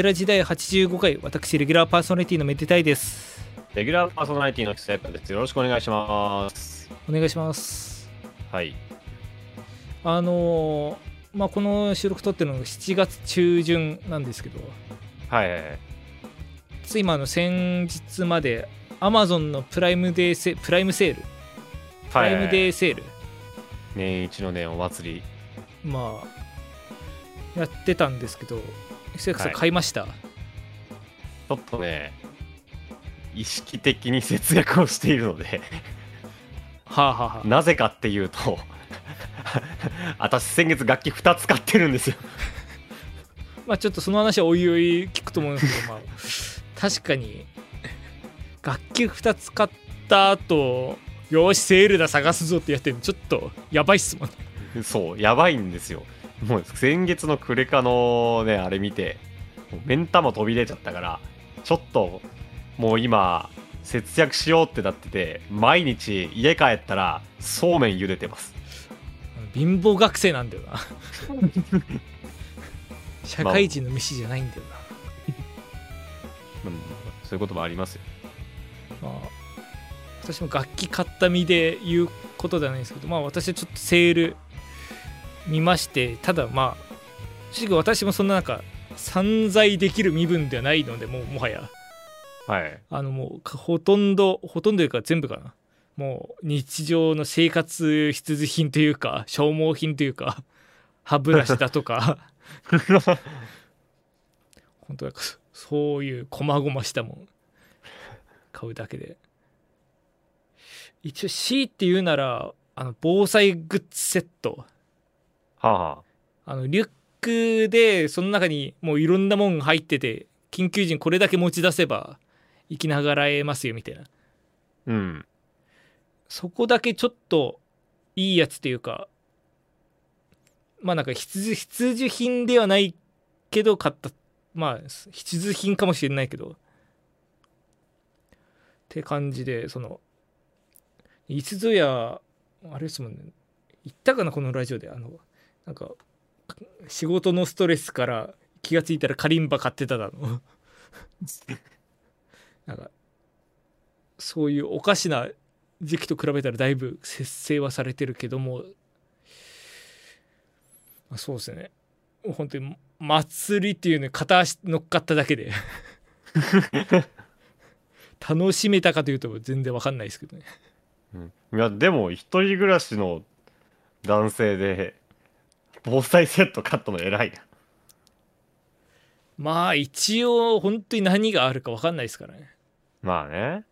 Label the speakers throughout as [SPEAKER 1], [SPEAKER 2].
[SPEAKER 1] メテラ時代85回私レギュラーパーソナリティのメテタイです
[SPEAKER 2] レギュラーパーソナリティの久谷です。よろしくお願いします。
[SPEAKER 1] お願いします
[SPEAKER 2] はい。
[SPEAKER 1] あのーまあこの収録撮ってるのが7月中旬なんですけど
[SPEAKER 2] はいはいはい。
[SPEAKER 1] つい今あの先日まで Amazon のプライムデーセプライムセールプライムデーセール、
[SPEAKER 2] 年一のね、お祭り。
[SPEAKER 1] まあやってたんですけど久谷さん
[SPEAKER 2] はい。
[SPEAKER 1] 買いました、
[SPEAKER 2] ちょっとね、意識的に節約をしているので、
[SPEAKER 1] はあはあはあ。
[SPEAKER 2] なぜかっていうと、私先月楽器2つ買ってるんですよ。
[SPEAKER 1] まあちょっとその話はおいおい聞くと思うんですけど、まあ、確かに楽器2つ買った後よしセールだ探すぞってやってるのちょっとやばいっすもんね。
[SPEAKER 2] そう、やばいんですよ。もう先月のクレカのね、あれ見て、目ん玉飛び出ちゃったから、ちょっと、もう今、節約しようってなってて、毎日家帰ったら、そうめん茹でてます。
[SPEAKER 1] 貧乏学生なんだよな 社会人の飯じゃないんだよ
[SPEAKER 2] うんそういうこともありますよ。
[SPEAKER 1] な、まあ、私も楽器買った身で言うことではないんですけどまあ私はちょっとセール見ましてただまあ正直私もそんななんか散財できる身分ではないのでもうもはや。
[SPEAKER 2] はい。
[SPEAKER 1] あのもうかほとんどほとんどというか全部かな。もう日常の生活必需品というか消耗品というか歯ブラシだとか。本当なんかそそういう細々したもん。買うだけで。一応 C って言うならあの防災グッズセット
[SPEAKER 2] はあ、は
[SPEAKER 1] あのリュックでその中にもういろんなもん入ってて緊急時にこれだけ持ち出せば生きながらえますよみたいな。
[SPEAKER 2] あ、うん。
[SPEAKER 1] そこだけちょっといいやつっていうかまあなんか必需必需品ではないけど買った。まあ必需品かもしれないけど。って感じでそのいつぞやあれですもんね。言ったかなこのラジオで。あのなんか仕事のストレスから気がついたらカリンバ買ってただの。なんかそういうおかしな時期と比べたらだいぶ節制はされてるけども。まあそうですね。本当に祭りっていうね片足乗っかっただけで。楽しめたかというと全然わかんないですけどね。
[SPEAKER 2] うん、いや、でも、一人暮らしの男性で、防災セット買ったの偉いな。
[SPEAKER 1] まあ一応本当に何があるかわかんないですからね
[SPEAKER 2] まあね。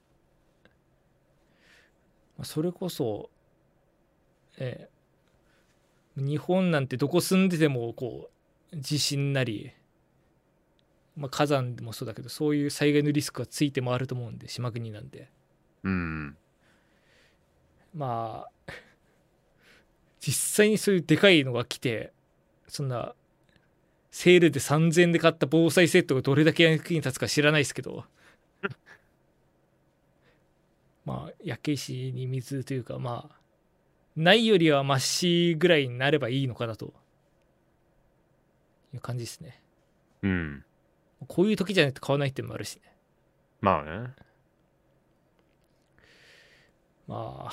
[SPEAKER 1] まあそれこそええ日本なんてどこ住んでてもこう地震なり、まあ、火山でもそうだけどそういう災害のリスクがついてもあると思うんで島国なんで
[SPEAKER 2] うん。
[SPEAKER 1] まあ実際にそういうでかいのが来てそんなセールで3000円で買った防災セットがどれだけ役に立つか知らないですけど まあ焼け石に水というかまあないよりはマシぐらいになればいいのかなという感じですね
[SPEAKER 2] うん。
[SPEAKER 1] こういう時じゃないと買わないってのもあるしね
[SPEAKER 2] まあね。
[SPEAKER 1] まあ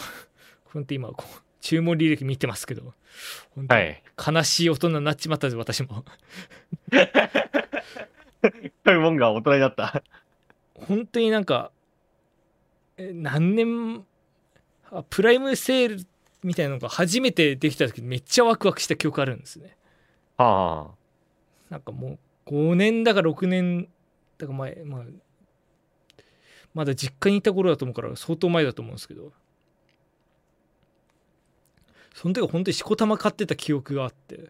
[SPEAKER 1] 本当に今こう注文履歴見てますけど。本当に
[SPEAKER 2] はい。
[SPEAKER 1] 悲しい大人になっちまったぜ私も。
[SPEAKER 2] そういうもんが大人になった。
[SPEAKER 1] 本当になんかえ何年あプライムセールみたいなのが初めてできた時めっちゃワクワクした記憶あるんですね。
[SPEAKER 2] は
[SPEAKER 1] なんかもう5年だか6年だか前まあまだ実家にいた頃だと思うから相当前だと思うんですけどその時は本当にしこたま買ってた記憶があって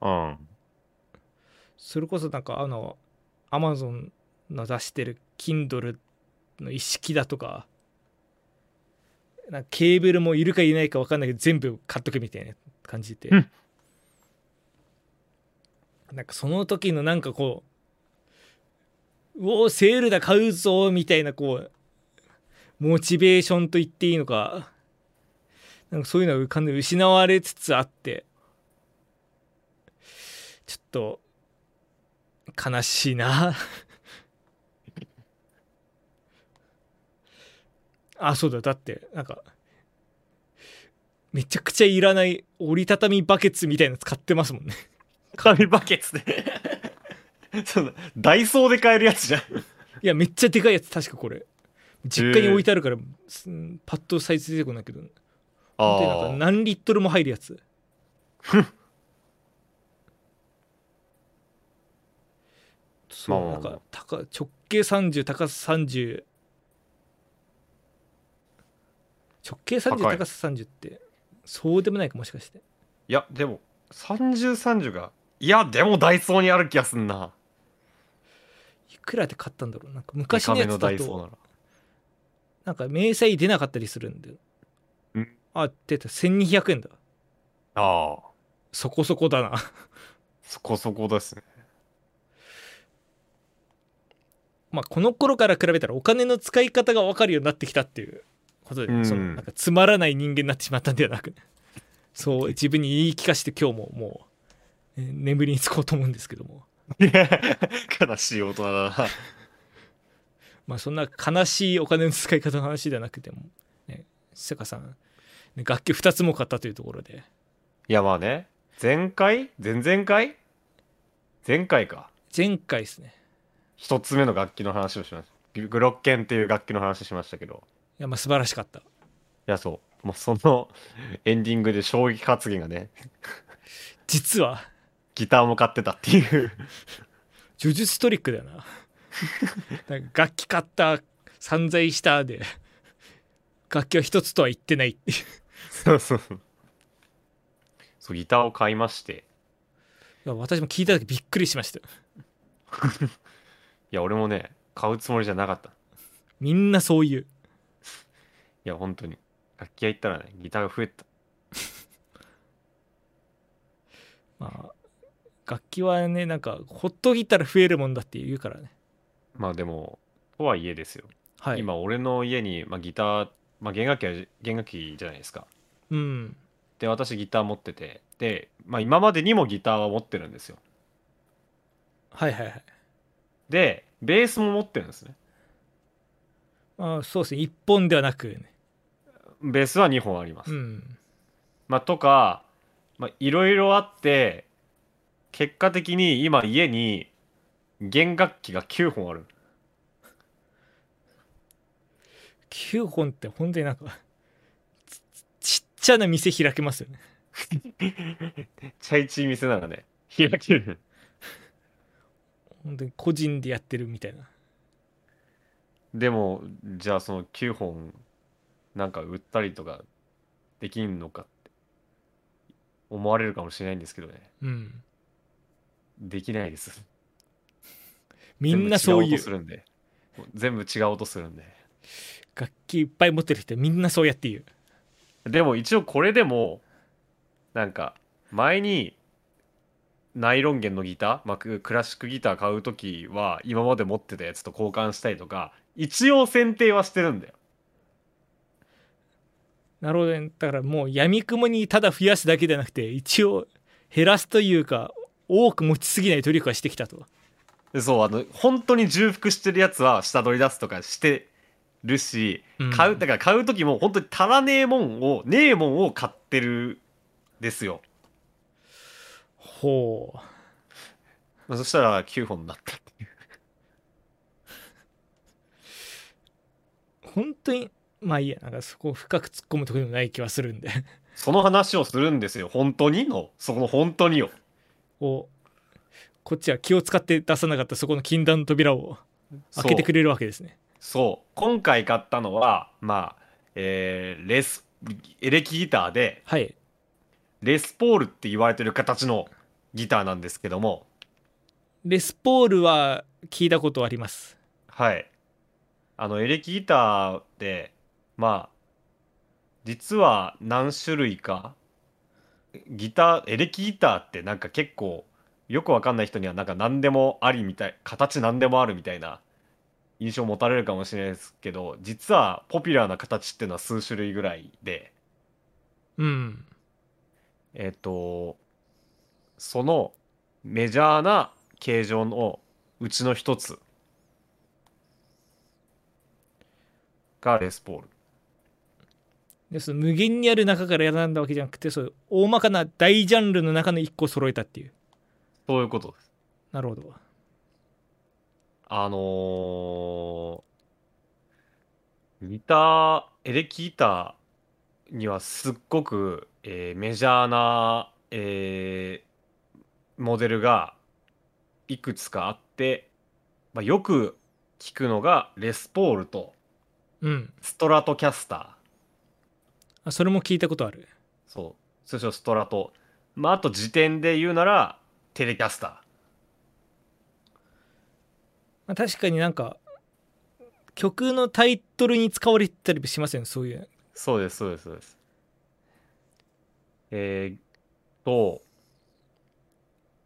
[SPEAKER 2] あ。うん。
[SPEAKER 1] それこそなんかあのアマゾンの出してる Kindle の一式だとかなんかケーブルもいるかいないか分かんないけど全部買っとけみたいな感じで、
[SPEAKER 2] うん
[SPEAKER 1] なんかその時のなんかこううおーセールだ買うぞみたいなこうモチベーションと言っていいのかなんかそういうのが完全に失われつつあってちょっと悲しいな。あそうだだってなんかめちゃくちゃいらない折りたたみバケツみたいなの使ってますもんね。
[SPEAKER 2] 紙バケツで。そのダイソーで買えるやつじゃん。
[SPEAKER 1] いやめっちゃでかいやつ確かこれ。実家に置いてあるから、すパッとサイズ出てこないけど本当になんか
[SPEAKER 2] あ
[SPEAKER 1] 何リットルも入るやつ。そう、なんか高直径30高さ30直径30
[SPEAKER 2] 高
[SPEAKER 1] さ30ってそうでもないかもしかして。
[SPEAKER 2] いやでも3030がいやでもダイソーにある気がすんな。い
[SPEAKER 1] くらで買ったんだろう。なんか
[SPEAKER 2] デ
[SPEAKER 1] 昔のやつだと
[SPEAKER 2] ら。
[SPEAKER 1] なんか明細出なかったりするんで
[SPEAKER 2] ん
[SPEAKER 1] あ出た。1200円だ。
[SPEAKER 2] ああ。
[SPEAKER 1] そこそこだな。
[SPEAKER 2] そこそこですね。
[SPEAKER 1] まあこの頃から比べたらお金の使い方が分かるようになってきたっていう。ことで、
[SPEAKER 2] うん。
[SPEAKER 1] そのなんかつまらない人間になってしまったんではな。く そう自分に言い聞かせて今日ももう、えー眠りにつこうと思うんですけども。
[SPEAKER 2] い や悲しい大人だな。
[SPEAKER 1] まあそんな悲しいお金の使い方の話ではなくてもね瀬香さん、ね楽器2つも買ったというところで。
[SPEAKER 2] いやまあね。前回？前々回？前回か。
[SPEAKER 1] 前回ですね。
[SPEAKER 2] 一つ目の楽器の話をしました。ググロッケンっていう楽器の話しましたけど。
[SPEAKER 1] いやまあ素晴らしかった。
[SPEAKER 2] いやそう。もうその エンディングで衝撃発言がね。
[SPEAKER 1] 実は？
[SPEAKER 2] ギターも買ってたっていう。
[SPEAKER 1] 呪術トリックだよな。楽器買った散財したで楽器は一つとは言ってないっていう。
[SPEAKER 2] そうそうそう。そうギターを買いまして。
[SPEAKER 1] いや私も聞いた時びっくりしました。
[SPEAKER 2] いや俺もね買うつもりじゃなかった。い
[SPEAKER 1] みんなそういう。
[SPEAKER 2] や本当に。楽器屋行ったらねギターが増えた。
[SPEAKER 1] まあ楽器はねなんかほっといたら増えるもんだって言うからね。
[SPEAKER 2] まあでもとはいえですよ、
[SPEAKER 1] はい。
[SPEAKER 2] 今俺の家に、まあ、ギター、まあ、弦楽器は弦楽器じゃないですか。
[SPEAKER 1] うん。
[SPEAKER 2] で私ギター持っててで、まあ、今までにもギターは持ってるんですよ。
[SPEAKER 1] はいはいはい。
[SPEAKER 2] でベースも持ってるんですね。
[SPEAKER 1] まあそうですね。一本ではなくね。
[SPEAKER 2] ベースは2本あります、
[SPEAKER 1] うん。
[SPEAKER 2] まあ、とかまあいろいろあって結果的に今家に弦楽器が9本ある
[SPEAKER 1] 9本って本当になんかちちっちゃな店開けますよね。
[SPEAKER 2] チャイチー店ならね。開ける。
[SPEAKER 1] 本当に個人でやってるみたいな。
[SPEAKER 2] でもじゃあその9本なんか売ったりとかできんのかって思われるかもしれないんですけどね。
[SPEAKER 1] うん。
[SPEAKER 2] できないです。
[SPEAKER 1] みんなそういう。
[SPEAKER 2] 全部違う音するんで
[SPEAKER 1] 楽器いっぱい持ってる人はみんなそうやって言う。
[SPEAKER 2] でも一応これでもなんか前にナイロン弦のギター、まあ、ククラシックギター買う時は今まで持ってたやつと交換したりとか一応選定はしてるんだよ。
[SPEAKER 1] なるほどね。だからもうやみくもにただ増やすだけじゃなくて一応減らすというか多く持ちすぎない努力はしてきたと。
[SPEAKER 2] でそうあの本当に重複してるやつは下取り出すとかしてるし、
[SPEAKER 1] うん。
[SPEAKER 2] 買うだから買う時も本当に足らねえもんをねえもんを買ってるですよ。
[SPEAKER 1] ほう。
[SPEAKER 2] まあそしたら9本になったっていう。
[SPEAKER 1] 本当にまあいいやなんかそこを深く突っ込むところでもない気はするんで。
[SPEAKER 2] その話をするんですよ。本当に？のそこの本当によ
[SPEAKER 1] こうこっちは気を使って出さなかったそこの禁断の扉を開けてく
[SPEAKER 2] れ
[SPEAKER 1] れるわけですね
[SPEAKER 2] そう。今回買ったのはまあえーレスエレキギターで
[SPEAKER 1] はい。
[SPEAKER 2] レスポールって言われてる形のギターなんですけども。
[SPEAKER 1] レスポールは聞いたことあります。
[SPEAKER 2] はい。あのエレキギターでまあ実は何種類かギターエレキギターってなんか結構よくわかんない人にはなんか何でもありみたい形何でもあるみたいな印象を持たれるかもしれないですけど実はポピュラーな形っていうのは数種類ぐらいで。
[SPEAKER 1] うん。
[SPEAKER 2] えっ、とそのメジャーな形状のうちの一つがレスポール。
[SPEAKER 1] でその無限にある中から選んだわけじゃなくてそういう大まかな大ジャンルの中の1個揃えたっていう。
[SPEAKER 2] そういうことです。
[SPEAKER 1] なるほど
[SPEAKER 2] あのーギターエレキギターにはすっごく、えーメジャーな、えーモデルがいくつかあって、まあ、よく聞くのがレスポールと。
[SPEAKER 1] うん。
[SPEAKER 2] ストラトキャスター。
[SPEAKER 1] あそれも聞いたことある。
[SPEAKER 2] そう。通称ストラト。まああと時点で言うならテレキャスター
[SPEAKER 1] まあ、確かになんか曲のタイトルに使われてたりしますよねそういう。
[SPEAKER 2] そうですそうですそうです。えー、と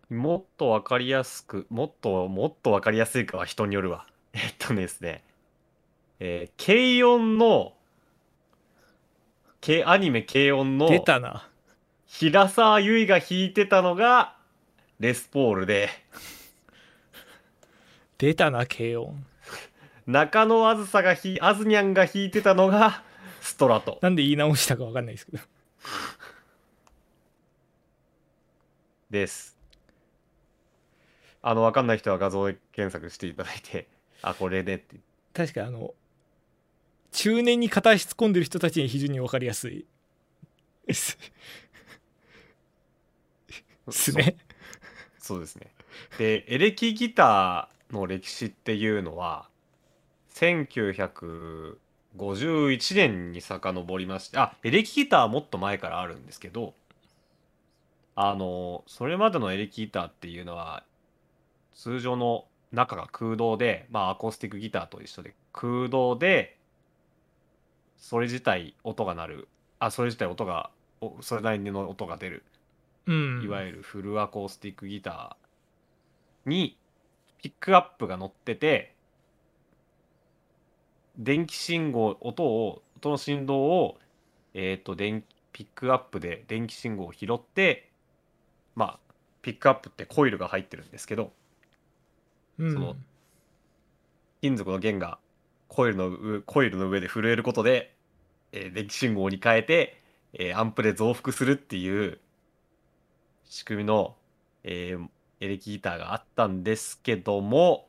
[SPEAKER 2] もっとわかりやすくもっともっとわかりやすいかは人によるわ。えっとですねえー、軽音の軽アニメ軽音の
[SPEAKER 1] 出たな。
[SPEAKER 2] 平沢優衣が弾いてたのがレスポールで
[SPEAKER 1] 出たな軽音
[SPEAKER 2] 中野あずさがひあずにゃんが弾いてたのがストラト
[SPEAKER 1] なんで言い直したか分かんないですけど
[SPEAKER 2] です。あの、わかんない人は画像で検索していただいて、あ、これでって。
[SPEAKER 1] 確かあの中年に片足突っ込んでる人たちに非常に分かりやすいですね
[SPEAKER 2] そうそうですね。で、エレキギターの歴史っていうのは、1951年に遡りまして、あ、エレキギターはもっと前からあるんですけど、あの、それまでのエレキギターっていうのは、通常の中が空洞で、まあアコースティックギターと一緒で空洞で、それ自体音が鳴る、あ、それ自体音が、おそれなりの音が出る。
[SPEAKER 1] うん。
[SPEAKER 2] いわゆるフルアコースティックギターにピックアップが乗ってて電気信号音を音の振動をえっ、と電ピックアップで電気信号を拾ってまあピックアップってコイルが入ってるんですけど
[SPEAKER 1] うん。
[SPEAKER 2] その金属の弦がコイルの上コイルの上で震えることで、えー電気信号に変えて、えーアンプで増幅するっていう仕組みの、えーエレキギターがあったんですけども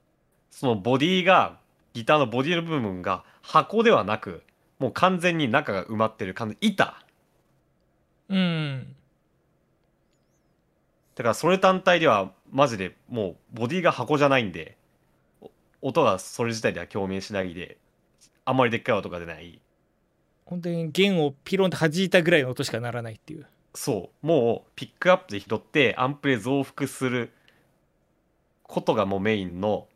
[SPEAKER 2] そのボディがギターのボディの部分が箱ではなくもう完全に中が埋まってる完全に板。
[SPEAKER 1] うん。
[SPEAKER 2] だからそれ単体ではマジでもうボディが箱じゃないんでお音がそれ自体では共鳴しないであんまりでっかい音が出ない。
[SPEAKER 1] 本当に弦をピロンって弾いたぐらいの音しかならないっていう。
[SPEAKER 2] そう。もうピックアップで拾ってアンプで増幅することがもうメインの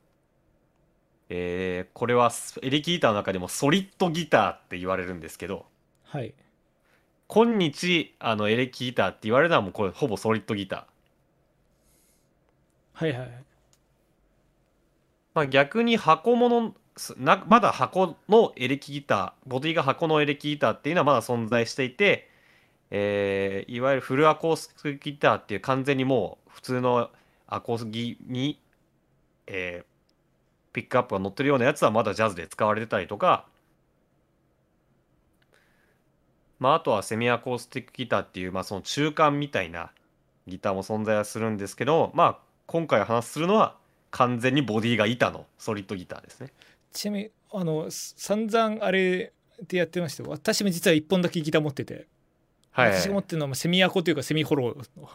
[SPEAKER 2] えーこれはエレキギターの中でもソリッドギターって言われるんですけど
[SPEAKER 1] はい。
[SPEAKER 2] 今日あのエレキギターって言われるのはもうこれほぼソリッドギター。
[SPEAKER 1] はいはい。
[SPEAKER 2] まあ、逆に箱物すなまだ箱のエレキギターボディが箱のエレキギターっていうのはまだ存在していて、えーいわゆるフルアコースティックギターっていう完全にもう普通のアコースギに、えーピックアップが乗ってるようなやつはまだジャズで使われてたりとか、まあ、あとはセミアコースティックギターっていう、まあ、その中間みたいなギターも存在はするんですけど、まあ、今回話するのは完全にボディが板のソリッドギターですね。
[SPEAKER 1] ちなみにあのす散々あれでやってましたよ私も実は1本だけギター持ってて、
[SPEAKER 2] はい、
[SPEAKER 1] 私が持ってるのはまあセミアコというかセミホローの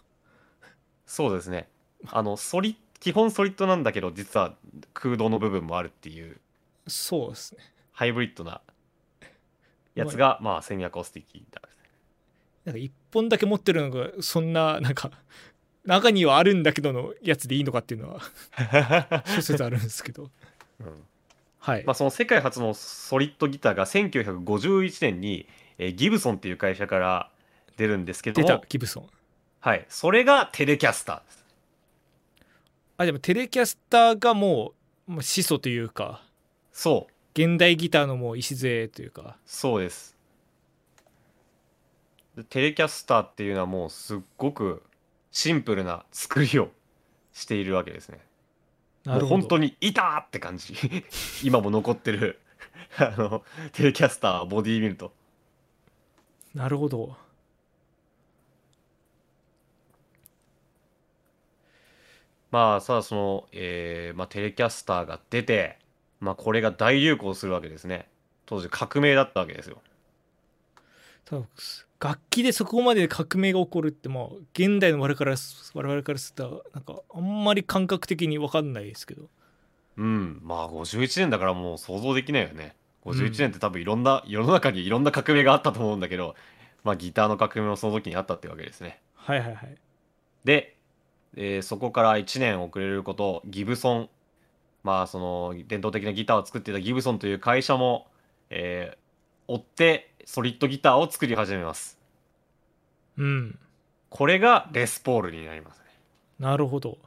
[SPEAKER 2] そうですね。あのソリ基本ソリッドなんだけど実は空洞の部分もあるっていう。
[SPEAKER 1] そうですね。
[SPEAKER 2] ハイブリッドなやつが、まあセミアコースティックギターですね。
[SPEAKER 1] なんか1本だけ持ってるのがそんななんか 中にはあるんだけどのやつでいいのかっていうのは 諸説あるんですけど。
[SPEAKER 2] うん。
[SPEAKER 1] はい、
[SPEAKER 2] まあ、その世界初のソリッドギターが1951年に、えーギブソンっていう会社から出るんですけど
[SPEAKER 1] 出た
[SPEAKER 2] も、
[SPEAKER 1] ギブソン。
[SPEAKER 2] はい、それがテレキャスターです。
[SPEAKER 1] あでもテレキャスターがもうもう始祖というか。
[SPEAKER 2] そう。
[SPEAKER 1] 現代ギターのもう礎というか。
[SPEAKER 2] そうです。でテレキャスターっていうのはもうすっごくシンプルな作りをしているわけですね。もう
[SPEAKER 1] なるほど。
[SPEAKER 2] 本当にいたって感じ。今も残ってる。あのテレキャスターボディ見ると。
[SPEAKER 1] なるほど
[SPEAKER 2] まあさあその、えーまあ、テレキャスターが出て、まあ、これが大流行するわけですね。当時革命だったわけですよ。
[SPEAKER 1] ただ楽器でそこまで革命が起こるってまあ現代の我々から我々からするとなんかあんまり感覚的に分かんないですけど。
[SPEAKER 2] うん。まあ51年だからもう想像できないよね。
[SPEAKER 1] うん。
[SPEAKER 2] 51年って多分いろんな、世の中にいろんな革命があったと思うんだけどまあギターの革命もその時にあったってわけですね。
[SPEAKER 1] はいはいはい。
[SPEAKER 2] で、えーそこから1年遅れることギブソン。まあその伝統的なギターを作っていたギブソンという会社も、えー追ってソリッドギターを作り始めます。
[SPEAKER 1] うん。
[SPEAKER 2] これがレスポールになりますね。
[SPEAKER 1] なるほど。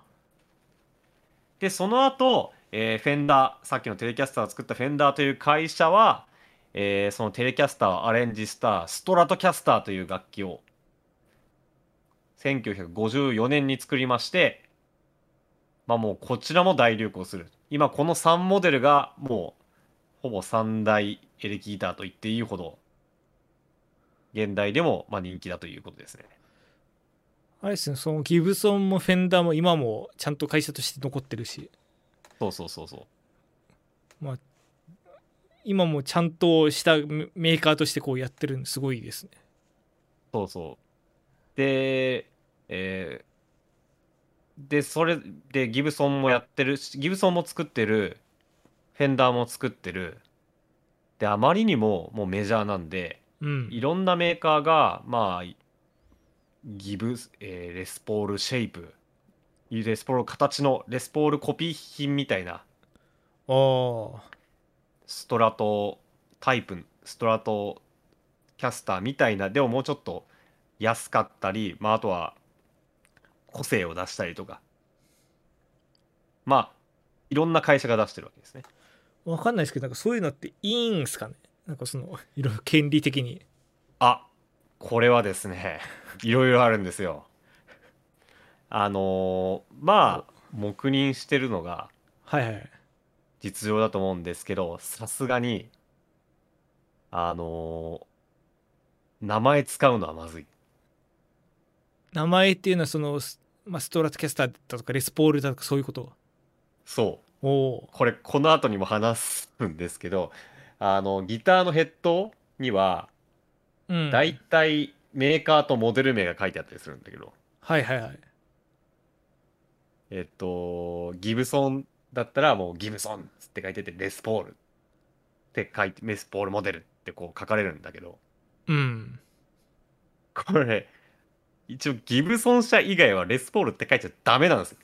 [SPEAKER 2] でその後、えーフェンダーさっきのテレキャスターを作ったフェンダーという会社は、えーそのテレキャスターをアレンジしたストラトキャスターという楽器を1954年に作りましてまあもうこちらも大流行する。今この3モデルがもうほぼ3大エレキギターと言っていいほど現代でもまあ人気だということですね。
[SPEAKER 1] あれですね。そのギブソンもフェンダーも今もちゃんと会社として残ってるし。
[SPEAKER 2] そうそうそうそう。
[SPEAKER 1] 今もちゃんとしたメメーカーとしてこうやってるのすごいですね。
[SPEAKER 2] そうそう。で、えーで、それでギブソンもやってるし、ギブソンも作ってる、フェンダーも作ってる。で、あまりにももうメジャーなんで、
[SPEAKER 1] うん。
[SPEAKER 2] いろんなメーカーが、まあ、ギブ、えーレスポールシェイプ、レスポール形のレスポールコピー品みたいな、ストラトタイプ、ストラトキャスターみたいな、でももうちょっと安かったり、まあ、あとは個性を出したりとか、まあ、いろんな会社が出してるわけですね。
[SPEAKER 1] わかんないですけどなんかそういうのっていいんすかね？なんかその いろいろ権利的に
[SPEAKER 2] あこれはですね、いろいろあるんですよ。あのーまあ、黙認してるのが
[SPEAKER 1] はいはい
[SPEAKER 2] 実情だと思うんですけど、さすがに、あのー名前使うのはまずい。
[SPEAKER 1] 名前っていうのはその、スまあ、ストラトキャスターだとかレスポールだとかそういうこと？
[SPEAKER 2] そう。
[SPEAKER 1] おお
[SPEAKER 2] これこの後にも話すんですけどあのギターのヘッドには
[SPEAKER 1] ーうん。
[SPEAKER 2] だいたいメーカーとモデル名が書いてあったりするんだけど、
[SPEAKER 1] はいはいはい。
[SPEAKER 2] えっとギブソンだったらもうギブソンって書いててレスポールって書いてレスポールモデルってこう書かれるんだけど。
[SPEAKER 1] うん。
[SPEAKER 2] これ一応ギブソン社以外はレスポールって書いちゃダメなんですよ。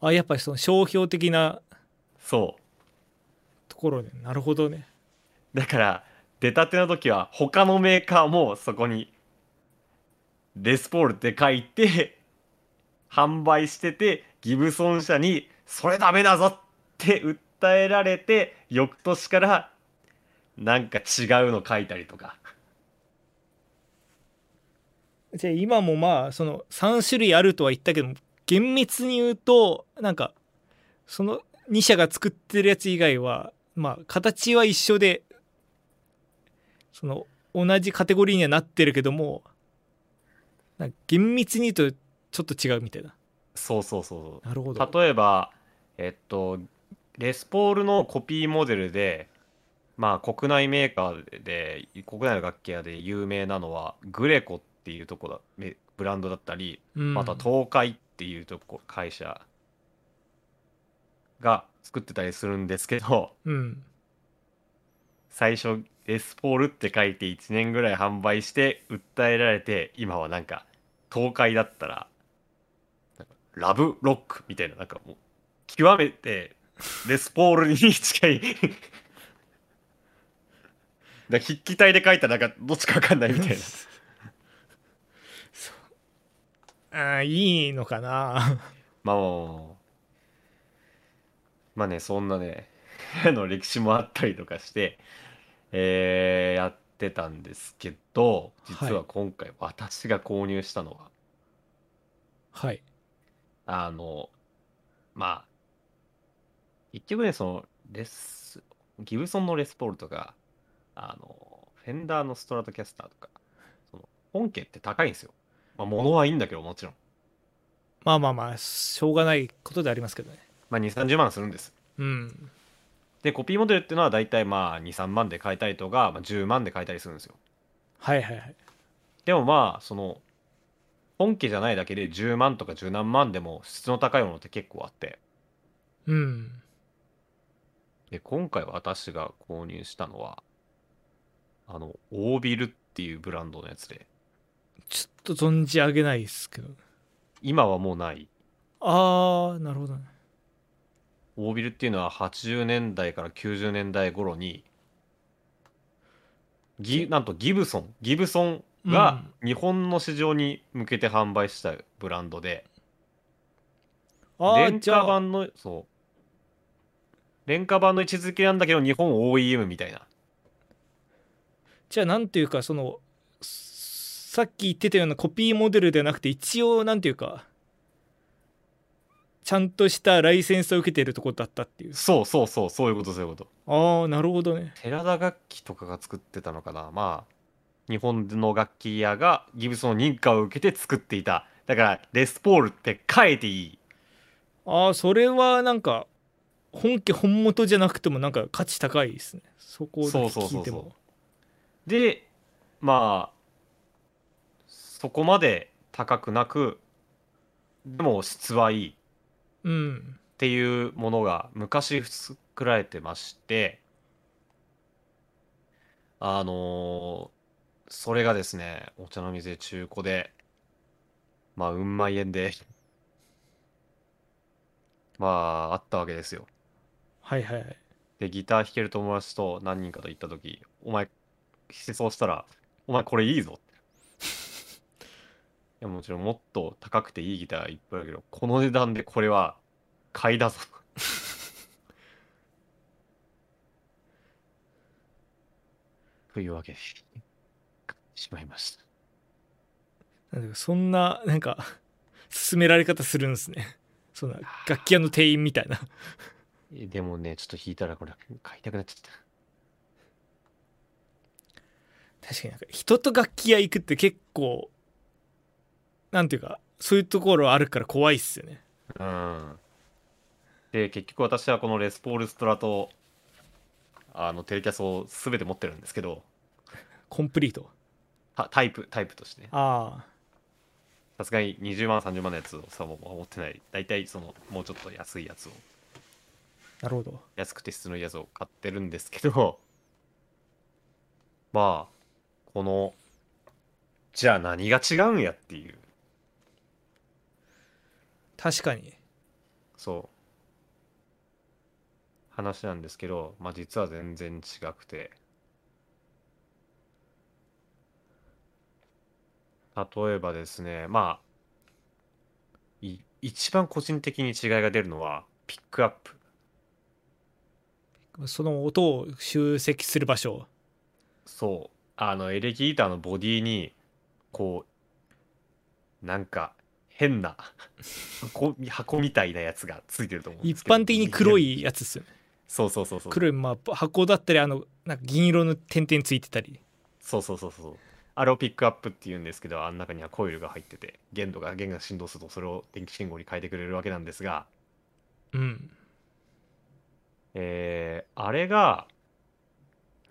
[SPEAKER 1] あやっぱりその商標的な
[SPEAKER 2] そう。
[SPEAKER 1] ところで。なるほどね。
[SPEAKER 2] だから出たての時は他のメーカーもそこにレスポールって書いて販売しててギブソン社にそれダメだぞって訴えられて翌年からなんか違うの書いたりとか
[SPEAKER 1] じゃあ今もまあその3種類あるとは言ったけど厳密に言うとなんかその2社が作ってるやつ以外はまあ形は一緒でその同じカテゴリーにはなってるけども厳密に言うとちょっと違うみたいな。
[SPEAKER 2] そうそうそう
[SPEAKER 1] なるほど。
[SPEAKER 2] 例えばえっとレスポールのコピーモデルでまあ国内メーカーで国内の楽器屋で有名なのはグレコっていうとこだめブランドだったり
[SPEAKER 1] うん。
[SPEAKER 2] また東海っていうとこ会社が作ってたりするんですけど
[SPEAKER 1] うん。
[SPEAKER 2] 最初レスポールって書いて1年ぐらい販売して訴えられて今はなんか東海だったらラブロックみたいななんかもう極めてレスポールに近い だ筆記体で書いたらなんかどっちか分かんないみたいな
[SPEAKER 1] あーいいのかな。
[SPEAKER 2] まあまあねそんなね あの歴史もあったりとかして、えーやってたんですけど実は今回私が購入したのは、
[SPEAKER 1] はい。
[SPEAKER 2] あのまあ結局ねそのレスギブソンのレスポールとかあのフェンダーのストラトキャスターとかその本家って高いんですよ、まあ、物はいいんだけどもちろん。
[SPEAKER 1] まあまあまあしょうがないことでありますけどね。
[SPEAKER 2] まあ2 3 0万するんです。
[SPEAKER 1] うん。
[SPEAKER 2] でコピーモデルっていうのは大体まあ23万で買えたりとか、まあ、10万で買えたりするんですよ。
[SPEAKER 1] はいはいはい。
[SPEAKER 2] でもまあその本家じゃないだけで10万とか10何万でも質の高いものって結構あって。
[SPEAKER 1] うん。
[SPEAKER 2] で今回私が購入したのはあのオービルっていうブランドのやつで
[SPEAKER 1] ちょっと存じ上げないですけど。
[SPEAKER 2] 今はもうない。
[SPEAKER 1] ああなるほどね。
[SPEAKER 2] オービルっていうのは80年代から90年代頃にギなんとギブソン。ギブソンが日本の市場に向けて販売したブランドで、
[SPEAKER 1] あ
[SPEAKER 2] 廉
[SPEAKER 1] あじゃあ。
[SPEAKER 2] 価版のそう。廉価版の位置づけなんだけど日本 OEM みたいな。
[SPEAKER 1] じゃあなんていうかそのさっき言ってたようなコピーモデルではなくて一応なんていうかちゃんとしたライセンスを受けてるとこだったっていう。
[SPEAKER 2] そうそうそうそういうことそういうこと。
[SPEAKER 1] ああなるほどね。
[SPEAKER 2] 寺田楽器とかが作ってたのかな。まあ日本の楽器屋がギブソンの認可を受けて作っていた。だからレスポールって変えていい。
[SPEAKER 1] ああそれはなんか本家本元じゃなくてもなんか価値高いですね。そこだけ
[SPEAKER 2] そうそうそうそう。
[SPEAKER 1] 聞いても
[SPEAKER 2] でまあそこまで高くなくでも質はいい。
[SPEAKER 1] うん。
[SPEAKER 2] っていうものが昔作られてましてあのーそれがですねお茶の水中古でまあうん万円で まああったわけですよ。
[SPEAKER 1] はいはい。はい
[SPEAKER 2] でギター弾ける友達と何人かと行った時お前してそうしたら「お前これいいぞ」って。いやもちろんもっと高くていいギターいっぱいあるけどこの値段でこれは買いだぞ。というわけでしまいました。
[SPEAKER 1] なんかそんななんか進められ方するんですね。そんな楽器屋の店員みたいな。
[SPEAKER 2] え でもねちょっと弾いたらこれ買いたくなっちゃった。
[SPEAKER 1] 確かになんか人と楽器屋行くって結構なんていうかそういうところあるから怖いっすよね。
[SPEAKER 2] うん。で結局私はこのレスポールストラトあのテレキャスを全て持ってるんですけど。
[SPEAKER 1] コンプリート？
[SPEAKER 2] タタイプタイプとしてね。
[SPEAKER 1] あ
[SPEAKER 2] さすがに20万30万のやつをさもう持ってない。大体そのもうちょっと安いやつを。
[SPEAKER 1] あなるほど。
[SPEAKER 2] 安くて質のいいやつを買ってるんですけど。まあこのじゃあ何が違うんやっていう
[SPEAKER 1] 確かに。
[SPEAKER 2] そう。話なんですけどまあ実は全然違くて。例えばですねまあい一番個人的に違いが出るのはピックアップ。
[SPEAKER 1] その音を集積する場所。
[SPEAKER 2] そう。あのエレキギターのボディにこうなんか変な箱箱みたいなやつがついてると思うんで
[SPEAKER 1] 一
[SPEAKER 2] すけど。
[SPEAKER 1] 般的に黒いやつっすよね。
[SPEAKER 2] そうそうそうそう。
[SPEAKER 1] 黒い、まあ、箱だったりあのなんか銀色の点々ついてたり。
[SPEAKER 2] そうそうそうそう。あれをピックアップっていうんですけどあの中にはコイルが入ってて弦度が弦が振動するとそれを電気信号に変えてくれるわけなんですが。
[SPEAKER 1] うん。
[SPEAKER 2] えーあれが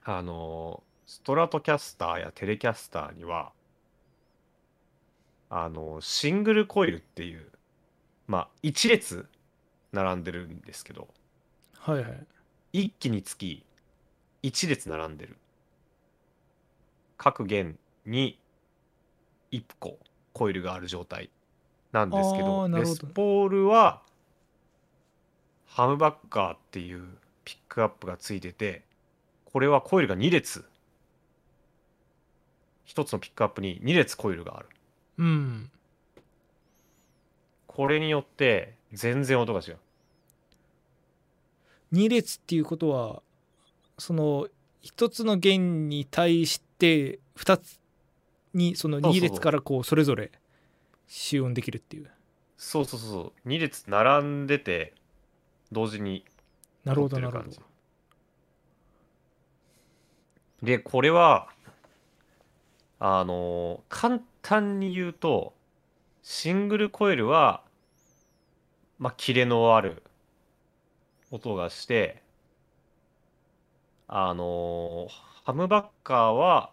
[SPEAKER 2] あのストラトキャスターやテレキャスターにはあのシングルコイルっていうまあ1列並んでるんですけど
[SPEAKER 1] はいはい。
[SPEAKER 2] 一気につき1列並んでる。各弦に1個コイルがある状態なんですけどレスポールはハムバッカーっていうピックアップがついててこれはコイルが2列。1つのピックアップに2列コイルがある
[SPEAKER 1] うん。
[SPEAKER 2] これによって全然音が違う。
[SPEAKER 1] 2列っていうことはその1つの弦に対して2つにその2
[SPEAKER 2] そうそうそう。
[SPEAKER 1] 列からこうそれぞれ使用できるっていう。
[SPEAKER 2] そうそうそうそう。2列並んでて同時に
[SPEAKER 1] なるほどなるほど。
[SPEAKER 2] でこれはあの簡単に言うとシングルコイルはまあキレのある音がしてあのハムバッカーは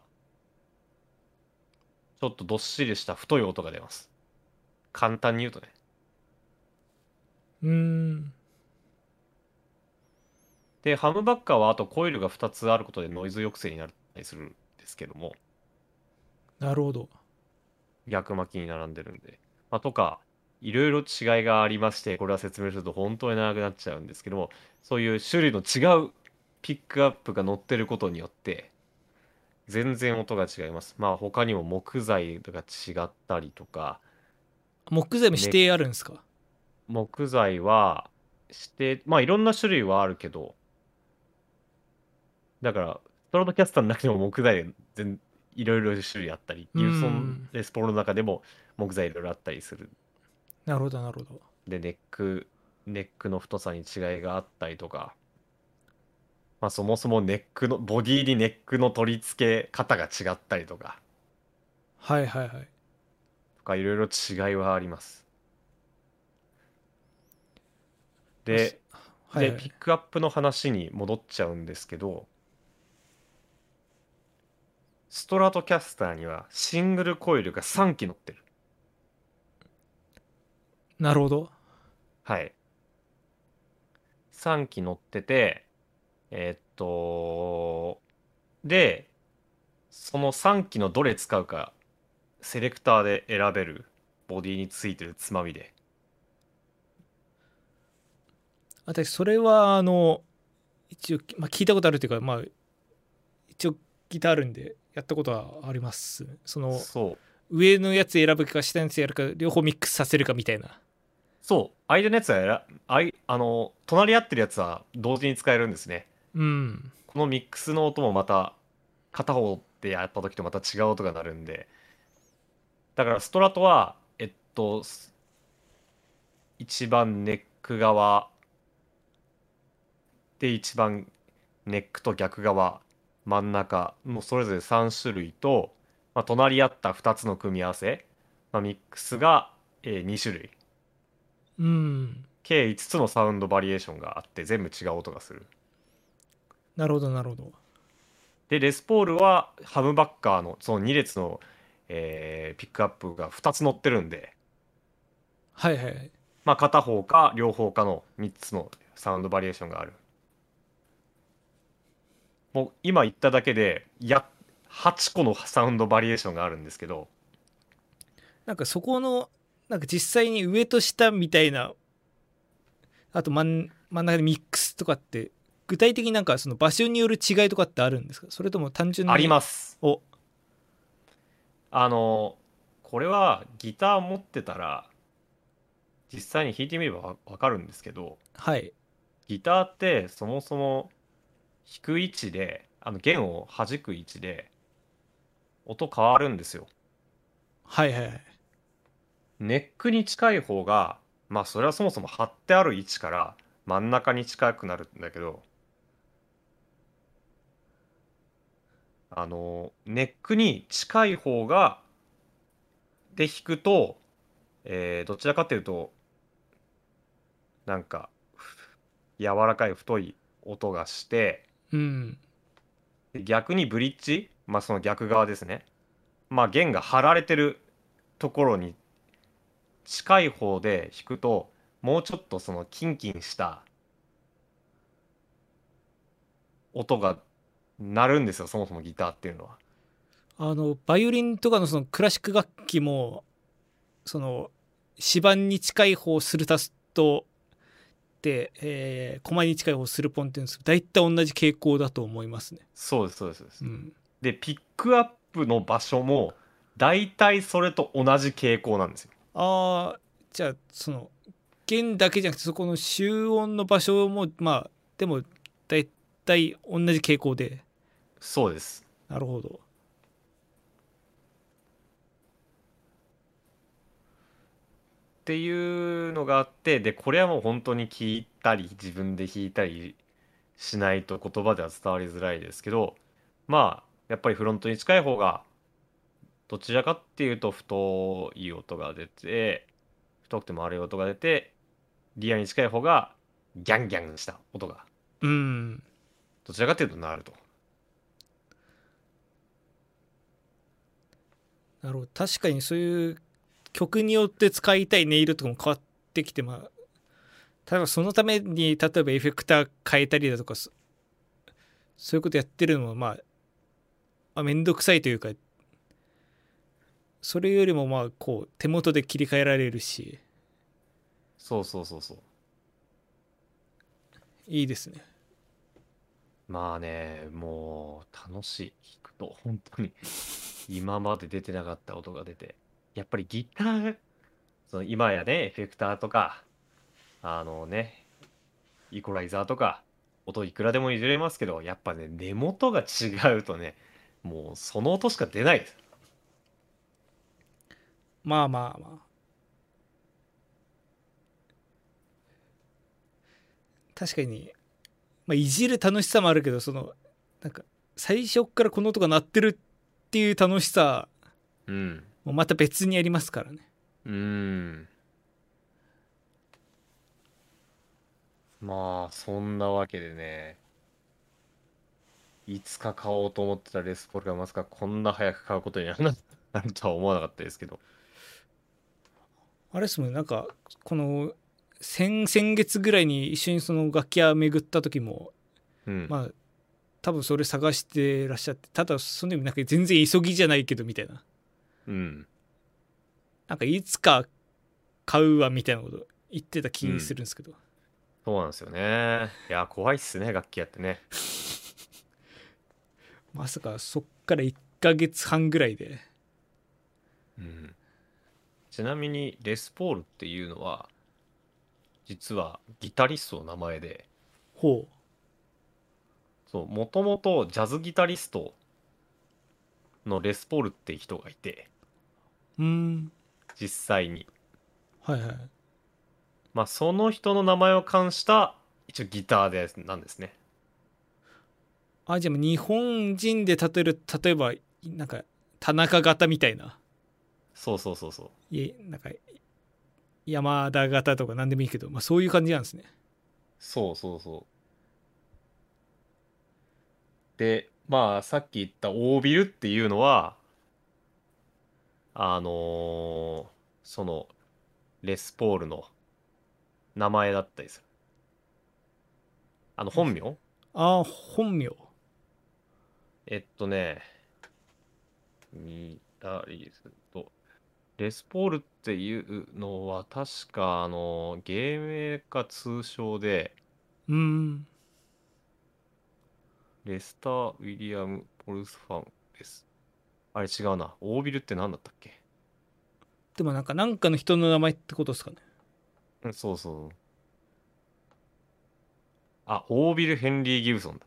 [SPEAKER 2] ちょっとどっしりした太い音が出ます。簡単に言うとね。
[SPEAKER 1] うーん。
[SPEAKER 2] でハムバッカーはあとコイルが2つあることでノイズ抑制になったりするんですけども。
[SPEAKER 1] なるほど
[SPEAKER 2] 逆巻きに並んでるんで、まあ、とかいろいろ違いがありましてこれは説明すると本当に長くなっちゃうんですけどもそういう種類の違うピックアップが乗ってることによって全然音が違います。まあ他にも木材が違ったりとか。
[SPEAKER 1] 木材も指定あるんですか、
[SPEAKER 2] 木材はしてまあいろんな種類はあるけど。だからストラトキャスターの中でも木材全いろいろ種類あったり
[SPEAKER 1] うん
[SPEAKER 2] ユーソンレスポールの中でも木材いろいろあったりする。
[SPEAKER 1] なるほどなるほど。
[SPEAKER 2] でネックネックの太さに違いがあったりとか。まあそもそもネックのボディにネックの取り付け方が違ったりとか。
[SPEAKER 1] はいはいはい。
[SPEAKER 2] とかいろいろ違いはあります。で
[SPEAKER 1] はい、
[SPEAKER 2] でピックアップの話に戻っちゃうんですけどストラトキャスターにはシングルコイルが3機乗ってる。
[SPEAKER 1] なるほど。
[SPEAKER 2] はい。3機乗っててえーっとでその3機のどれ使うかセレクターで選べるボディについてるつまみで。
[SPEAKER 1] 私それはあの一応、まあ、聞いたことあるというかまあ一応ギターあるんでやったことはあります。その上のやつ選ぶか下のやつやるか両方ミックスさせるかみたいな。
[SPEAKER 2] そう。間のやつはやらあいあの隣り合ってるやつは同時に使えるんですね。
[SPEAKER 1] うん。
[SPEAKER 2] このミックスの音もまた片方でやった時とまた違う音が鳴るんで。だからストラトはえっとす一番ネック側で一番ネックと逆側真ん中のそれぞれ3種類と、まあ、隣り合った2つの組み合わせ、まあ、ミックスが、えー2種類。
[SPEAKER 1] うん。
[SPEAKER 2] 計5つのサウンドバリエーションがあって全部違う音がする。
[SPEAKER 1] なるほどなるほど。
[SPEAKER 2] でレスポールはハムバッカーのその2列の、えーピックアップが2つ載ってるんで、
[SPEAKER 1] はいはいはい。
[SPEAKER 2] まあ、片方か両方かの3つのサウンドバリエーションがあるもう今言っただけでや8個のサウンドバリエーションがあるんですけど。
[SPEAKER 1] なんかそこのなんか実際に上と下みたいなあと真ん真ん中でミックスとかって具体的になんかその場所による違いとかってあるんですか？それとも単純に
[SPEAKER 2] あります。
[SPEAKER 1] お。
[SPEAKER 2] あのこれはギター持ってたら実際に弾いてみればわわかるんですけど。
[SPEAKER 1] はい。
[SPEAKER 2] ギターってそもそも弾く位置であの弦を弾く位置で音変わるんですよ。
[SPEAKER 1] はいはいはい。
[SPEAKER 2] ネックに近い方がまあそれはそもそも張ってある位置から真ん中に近くなるんだけどあのネックに近い方がで弾くと、えーどちらかというとなんかふ柔らかい太い音がして
[SPEAKER 1] うん。
[SPEAKER 2] で逆にブリッジ？まあその逆側ですね。まあ弦が張られてるところに近い方で弾くともうちょっとそのキンキンした音が鳴るんですよそもそもギターっていうのは。
[SPEAKER 1] あのバイオリンとかのそのクラシック楽器もその指板に近い方をスルタスとで、えー、コマに近い方をスルポンっていうんですけど大体同じ傾向だと思いますね。
[SPEAKER 2] そうですそうですそうです、
[SPEAKER 1] うん、
[SPEAKER 2] でピックアップの場所も大体それと同じ傾向なんですよ。
[SPEAKER 1] ああじゃあその弦だけじゃなくてそこの集音の場所もまあでも大体同じ傾向で。
[SPEAKER 2] そうです。
[SPEAKER 1] なるほど。
[SPEAKER 2] っていうのがあってでこれはもう本当に聞いたり自分で弾いたりしないと言葉では伝わりづらいですけどまあやっぱりフロントに近い方がどちらかっていうと太い音が出て太くて丸い音が出てリアに近い方がギャンギャンした音が
[SPEAKER 1] うん。
[SPEAKER 2] どちらかっていうとなると。
[SPEAKER 1] なるほど。確かにそういう曲によって使いたい音色とかも変わってきてまあ例えばそのために例えばエフェクター変えたりだとかそそういうことやってるのもまあまあ面倒くさいというかそれよりもまあこう手元で切り替えられるし。
[SPEAKER 2] そうそうそうそう。
[SPEAKER 1] いいですね。
[SPEAKER 2] まあねもう楽しい。弾くと本当に。今まで出てなかった音が出てやっぱりギターその今やねエフェクターとかあのねイコライザーとか音いくらでもいじれますけどやっぱね根元が違うとねもうその音しか出ないです。
[SPEAKER 1] まあまあまあ。確かに、まあ、いじる楽しさもあるけどそのなんか最初からこの音が鳴ってるっていう楽しさ。
[SPEAKER 2] うん
[SPEAKER 1] もまた別にありますからね。
[SPEAKER 2] うーん。まあそんなわけでねいつか買おうと思ってたレスポールがまさかこんな早く買うことになる とは思わなかったですけど。
[SPEAKER 1] あれですもんねなんかこの先先月ぐらいに一緒にその楽器屋巡った時も
[SPEAKER 2] うん、
[SPEAKER 1] まあ多分それ探してらっしゃってただその時なんか全然急ぎじゃないけどみたいな
[SPEAKER 2] うん。
[SPEAKER 1] なんかいつか買うわみたいなこと言ってた気するんですけど、
[SPEAKER 2] そうなんですよね。いや怖いっすね楽器やってね。
[SPEAKER 1] まさかそっから1ヶ月半ぐらいで。
[SPEAKER 2] うん。ちなみにレスポールっていうのは実はギタリストの名前で。
[SPEAKER 1] ほ
[SPEAKER 2] そうもともとジャズギタリストのレスポールって人がいて
[SPEAKER 1] うん。
[SPEAKER 2] 実際に。
[SPEAKER 1] はいはい。
[SPEAKER 2] まあその人の名前を冠した一応ギターでなんですね。
[SPEAKER 1] あじゃあ日本人で例える例えばなんか田中型みたいな。
[SPEAKER 2] そうそうそうそう。
[SPEAKER 1] いえなんか山田型とか何でもいいけど、まあ、そういう感じなんですね。
[SPEAKER 2] そうそうそう。でまあさっき言ったオービルっていうのはあのーそのレスポールの名前だったりする。あの本名？
[SPEAKER 1] ああ本名。
[SPEAKER 2] えっとね見たりするとレスポールっていうのは確かあの芸名か通称で
[SPEAKER 1] うーん
[SPEAKER 2] レスター・ウィリアム・ポルスファンです。あれ違うな。オービルって何だったっけ？
[SPEAKER 1] でもなんかなんかの人の名前ってことですかね
[SPEAKER 2] うん、そうそう。あ、オービル・ヘンリー・ギブソンだ。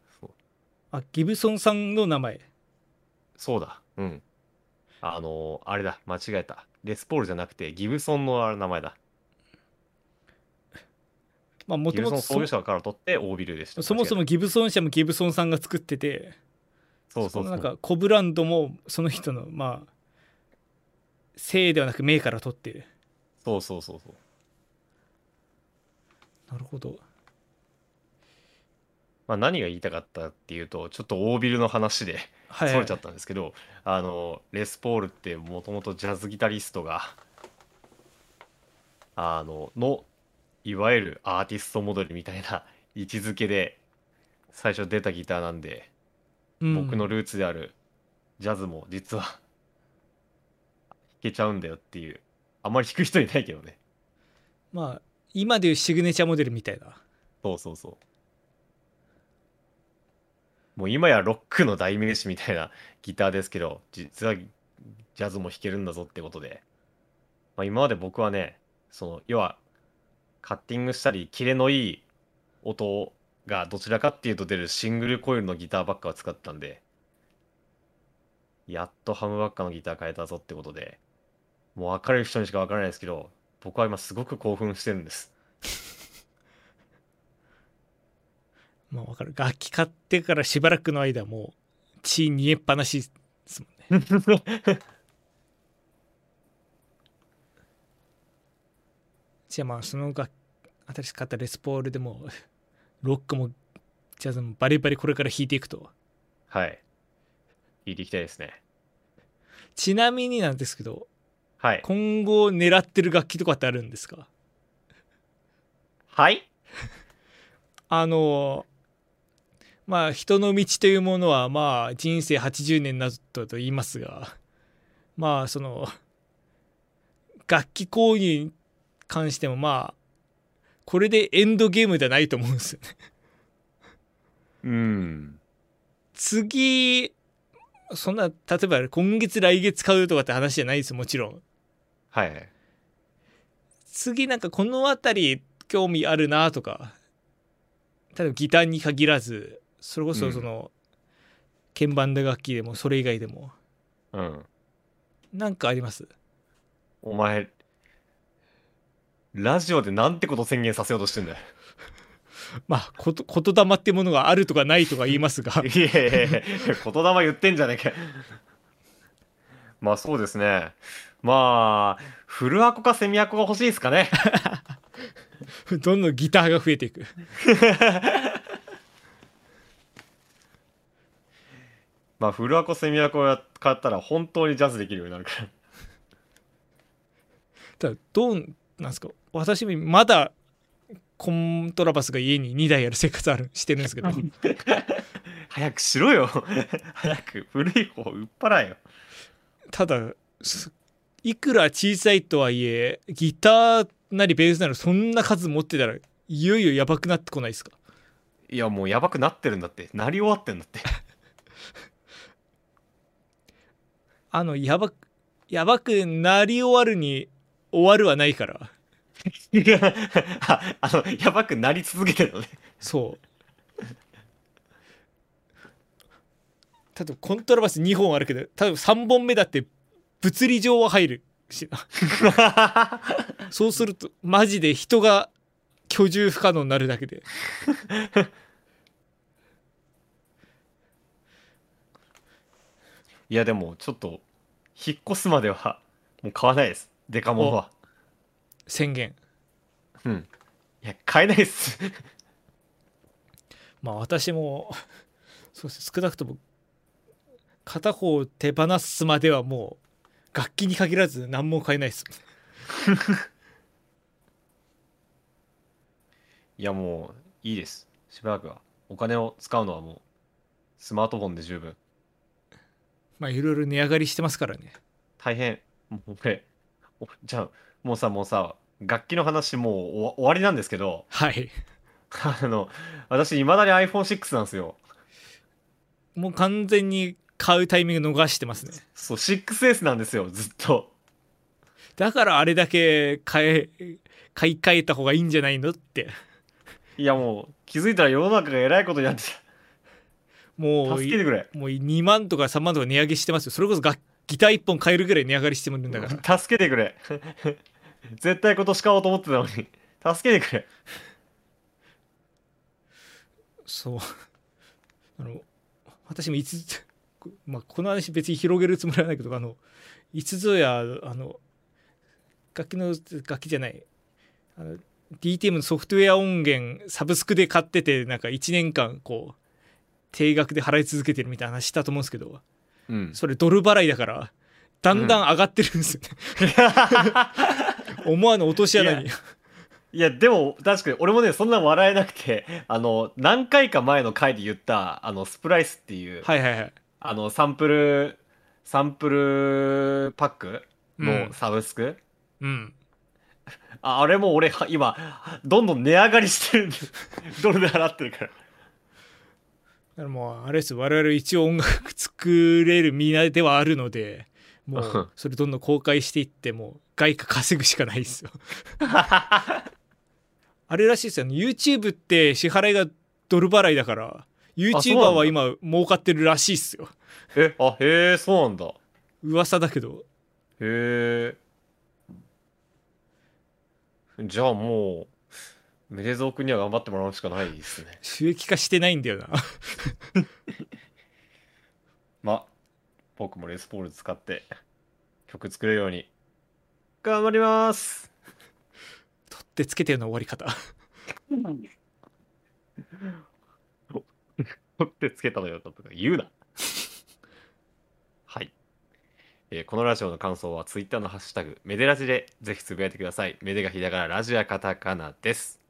[SPEAKER 1] あギブソンさんの名前
[SPEAKER 2] そうだ。うん。あのーあれだ。間違えた。レスポールじゃなくて、ギブソンの名前だ。
[SPEAKER 1] まあも
[SPEAKER 2] ギブソン
[SPEAKER 1] ともと
[SPEAKER 2] 創業者から取って、オービルでした。
[SPEAKER 1] そもそもギブソン社もギブソンさんが作ってて
[SPEAKER 2] そうそうそう。
[SPEAKER 1] のなんかコブランドもその人のまあ姓ではなく名から取ってる
[SPEAKER 2] そうそうそうそう。
[SPEAKER 1] なるほど
[SPEAKER 2] まあ、何が言いたかったっていうと、ちょっとオービルの話で、
[SPEAKER 1] はい、
[SPEAKER 2] それちゃったんですけど、あのレスポールってもともとジャズギタリストがあののいわゆるアーティストモデルみたいな 位置づけで最初出たギターなんで、
[SPEAKER 1] うん。
[SPEAKER 2] 僕のルーツであるジャズも実は弾けちゃうんだよっていう。あんまり弾く人いないけどね。
[SPEAKER 1] まあ今でいうシグネチャーモデルみたいな。
[SPEAKER 2] そうそうそう。もう今やロックの代名詞みたいな ギターですけど実はジャズも弾けるんだぞってことで、まあ、今まで僕はねその要はカッティングしたりキレのいい音がどちらかっていうと出るシングルコイルのギターばっかを使ってたんでやっとハムバッカのギター変えたぞってことでもう分かる人にしか分からないですけど僕は今すごく興奮してるんです。
[SPEAKER 1] まあわかる。楽器買ってからしばらくの間もう血煮えっぱなしですもんね じゃあまあその楽新しく買ったレスポールでも ロックもジャズもバリバリこれから弾いていくと。
[SPEAKER 2] はい。聞いていきたいですね。
[SPEAKER 1] ちなみになんですけど
[SPEAKER 2] はい。
[SPEAKER 1] 今後狙ってる楽器とかってあるんですか？
[SPEAKER 2] はい？
[SPEAKER 1] あのまあ人の道というものはまあ人生80年などと言いますがまあその楽器購入に関してもまあこれでエンドゲームじゃないと思うんですよね。
[SPEAKER 2] うん。
[SPEAKER 1] 次そんな例えば今月来月買うとかって話じゃないですもちろん。
[SPEAKER 2] はい
[SPEAKER 1] 次なんかこの辺り興味あるなとか例えばギターに限らずそれこそその、鍵盤打楽器でもそれ以外でも。
[SPEAKER 2] うん。
[SPEAKER 1] なんかあります？
[SPEAKER 2] お前ラジオでなんてこと宣言させようとしてんだよ。
[SPEAKER 1] まあこと言霊ってものがあるとかないとか言いますが。
[SPEAKER 2] いやいやいや言霊言ってんじゃねえか。まあそうですね。まあフルアコかセミアコが欲しいですかね。
[SPEAKER 1] どんどんギターが増えていく。
[SPEAKER 2] まあフルアコセミアコが買ったら本当にジャズできるようになるから。
[SPEAKER 1] ただどうなんですか私もまだコントラバスが家に2台ある生活あるしてるんですけど。
[SPEAKER 2] 早くしろよ。早く古い方売っ払えよ。
[SPEAKER 1] ただすいくら小さいとはいえギターなりベースなりそんな数持ってたらいよいよやばくなってこないですか？
[SPEAKER 2] いやもうやばくなってるんだって。なり終わってんだって。
[SPEAKER 1] あのやばくやばくなり終わるに終わるはないから。
[SPEAKER 2] ああのやばくなり続けてるのね。
[SPEAKER 1] そう。例えばコントラバス2本あるけど例えば3本目だって物理上は入るし。な そうするとマジで人が居住不可能になるだけで。
[SPEAKER 2] いやでもちょっと引っ越すまではもう買わないですデカモンは。
[SPEAKER 1] 宣言。
[SPEAKER 2] うん。いや買えないっす。
[SPEAKER 1] まあ私も そうです少なくとも片方を手放すまではもう楽器に限らず何も買えないです。
[SPEAKER 2] いやもういいです。しばらくは。お金を使うのはもうスマートフォンで十分。
[SPEAKER 1] まあいろいろ値上がりしてますからね。
[SPEAKER 2] 大変。もう俺おじゃあもうさもうさ楽器の話もう終わ終わりなんですけど
[SPEAKER 1] はい。
[SPEAKER 2] あの私いまだに iPhone6 なんですよ。
[SPEAKER 1] もう完全に買うタイミング逃してますね。
[SPEAKER 2] そう 6S なんですよずっと。
[SPEAKER 1] だからあれだけ買え買い替えた方がいいんじゃないのって。
[SPEAKER 2] いやもう気づいたら世の中がえらいことになって
[SPEAKER 1] もう
[SPEAKER 2] た助けてくれ。
[SPEAKER 1] もう2万とか3万とか値上げしてますよ。それこそ楽ギター1本買えるぐらい値上がりしてもるんだから。
[SPEAKER 2] 助けてくれ。絶対今年買おうと思ってたのに。助けてくれ。
[SPEAKER 1] そう。あの私もいつ、まあ、この話別に広げるつもりはないけどあのいつぞやあの楽器の楽器じゃない。あの DTM のソフトウェア音源サブスクで買っててなんか1年間こう定額で払い続けてるみたいな話したと思うんですけど
[SPEAKER 2] うん。
[SPEAKER 1] それドル払いだからだんだん上がってるんですよね、思わぬ落とし穴に。
[SPEAKER 2] いやでも確かに俺もねそんな笑えなくてあの何回か前の回で言ったあのスプライスっていう、
[SPEAKER 1] はいはいはい。
[SPEAKER 2] あのサンプルサンプルパックのサブスク、
[SPEAKER 1] うん。
[SPEAKER 2] ああれも俺は今どんどん値上がりしてるんでドルで払ってるから
[SPEAKER 1] だからもうあれです。我々一応音楽作れる身ではあるのでも
[SPEAKER 2] う
[SPEAKER 1] それどんどん公開していってもう外貨稼ぐしかないですよ。あれらしいですよね。YouTube って支払いがドル払いだから YouTuber は今儲かってるらしいっすよ。
[SPEAKER 2] えあへえそうなんだ。
[SPEAKER 1] 噂だけど。
[SPEAKER 2] へえ。じゃあもうメデゾー君には頑張ってもらうしかないですね。
[SPEAKER 1] 収益化してないんだよな。
[SPEAKER 2] ま僕もレスポール使って曲作れるように。頑張ります。
[SPEAKER 1] 取ってつけてような終わり方。
[SPEAKER 2] 取ってつけたのよとか言うな。はい、えーこのラジオの感想はツイッターのハッシュタグメデラジでぜひつぶやいてください。メデがひらがなラジオはカタカナです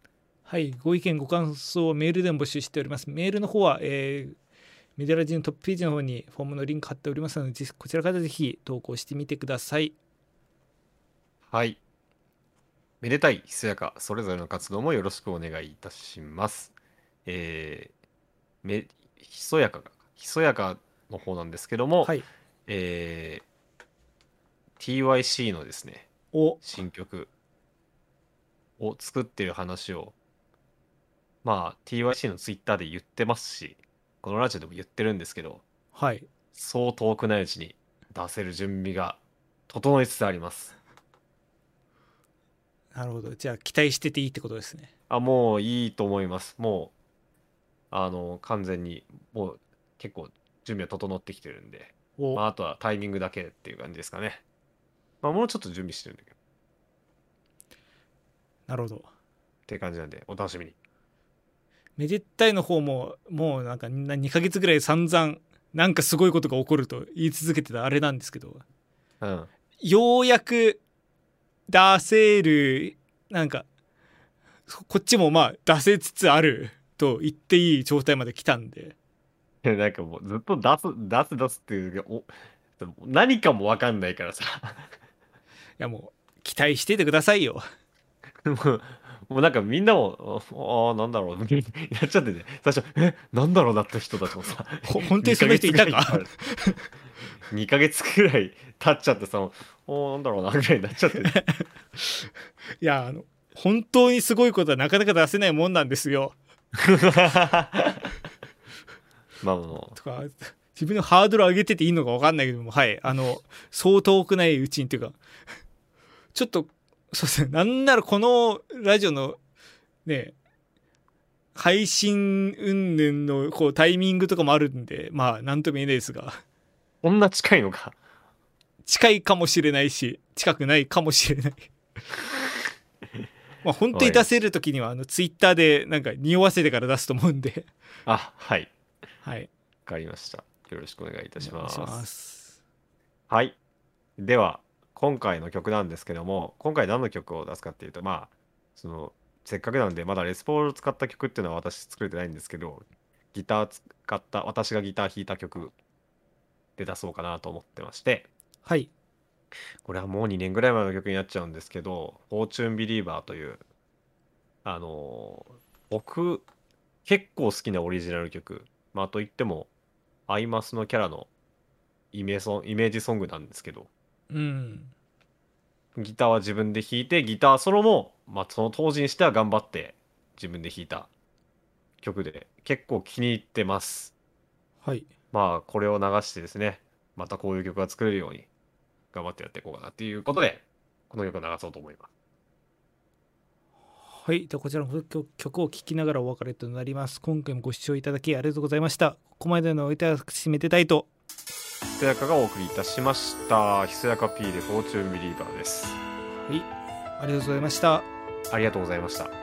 [SPEAKER 1] はいご意見ご感想をメールでも募集しております。メールの方は、えーメディアラジのトップページの方にフォームのリンク貼っておりますのでこちらからぜひ投稿してみてください。
[SPEAKER 2] はい。めでたい、ひそやか、それぞれの活動もよろしくお願いいたします。えー、め、ひそやかが、ひそやかの方なんですけども、
[SPEAKER 1] はい。
[SPEAKER 2] えー、TYC のですね、
[SPEAKER 1] お。
[SPEAKER 2] 新曲を作ってる話を、まあ、TYC のツイッターで言ってますし、このラジオでも言ってるんですけど、
[SPEAKER 1] はい
[SPEAKER 2] そう遠くないうちに出せる準備が整いつつあります。
[SPEAKER 1] なるほどじゃあ期待してていいってことですね
[SPEAKER 2] あ、もういいと思います。もう、あの、完全に、もう結構準備は整ってきてるんで、
[SPEAKER 1] お、
[SPEAKER 2] まあ、あとはタイミングだけっていう感じですかね。まあ、もうちょっと準備してるんだけど、
[SPEAKER 1] なるほど
[SPEAKER 2] っていう感じなんで、お楽しみに。
[SPEAKER 1] めでたいの方ももうなんか2ヶ月ぐらい散々なんかすごいことが起こると言い続けてたあれなんですけど
[SPEAKER 2] うん。
[SPEAKER 1] ようやく出せるなんかこっちもまあ出せつつあると言っていい状態まで来たんで
[SPEAKER 2] でなんかもうずっと出す、出す、出すっていうか、お何かもわかんないからさ。
[SPEAKER 1] いやもう期待しててくださいよ
[SPEAKER 2] もう、もうなんかみんなも、ああ、なんだろう、やっちゃってね、最初、え、なんだろうなって人たちもさ、
[SPEAKER 1] ほ本当にその人いたか
[SPEAKER 2] 2ヶ月くらい経っちゃってさ、おーなんだろうな、ぐらいになっちゃって、ね、
[SPEAKER 1] いやあの本当にすごいことはなかなか出せないもんなんですよ。
[SPEAKER 2] まあも
[SPEAKER 1] とか自分のハードル上げてていいのか分かんないけどもはい。あのそう遠くないうちにっていうかちょっとそうですねなんならこのラジオのね配信云々のこうタイミングとかもあるんでまあ何とも言えないですが
[SPEAKER 2] う、こんな近いのか。
[SPEAKER 1] 近いかもしれないし近くないかもしれないまあ本当に出せる時にはあのツイッターでなんか匂わせてから出すと思うんで
[SPEAKER 2] あ、はい。
[SPEAKER 1] はい
[SPEAKER 2] わかりました。よろしくお願いいたします。
[SPEAKER 1] します
[SPEAKER 2] はい。では、今回の曲なんですけども、今回何の曲を出すかっていうと、まあ、その、せっかくなんで、まだレスポールを使った曲っていうのは私作れてないんですけど、ギター使った、私がギター弾いた曲で出そうかなと思ってまして、
[SPEAKER 1] はい。
[SPEAKER 2] これはもう2年ぐらい前の曲になっちゃうんですけど、フォーチュンビリーバーという、あのー僕、結構好きなオリジナル曲、まあ、といっても、アイマスのキャラのイメソンイメージソングなんですけど、
[SPEAKER 1] うん
[SPEAKER 2] ギターは自分で弾いて、ギターソロも、まあ、その当時にしては頑張って自分で弾いた曲で、結構気に入ってます。
[SPEAKER 1] はい
[SPEAKER 2] まあ、これを流してですね、またこういう曲が作れるように頑張ってやっていこうかなっていうことで、この曲を流そうと思います。
[SPEAKER 1] はい、ではこちらの曲曲を聴きながらお別れとなります。今回もご視聴いただきありがとうございました。ここまでのおいては私めでたいと。
[SPEAKER 2] ひそやかがお送りいたしました。ひそやか P でフォーチュンビリーバーです。
[SPEAKER 1] はい、ありがとうございました。
[SPEAKER 2] ありがとうございました。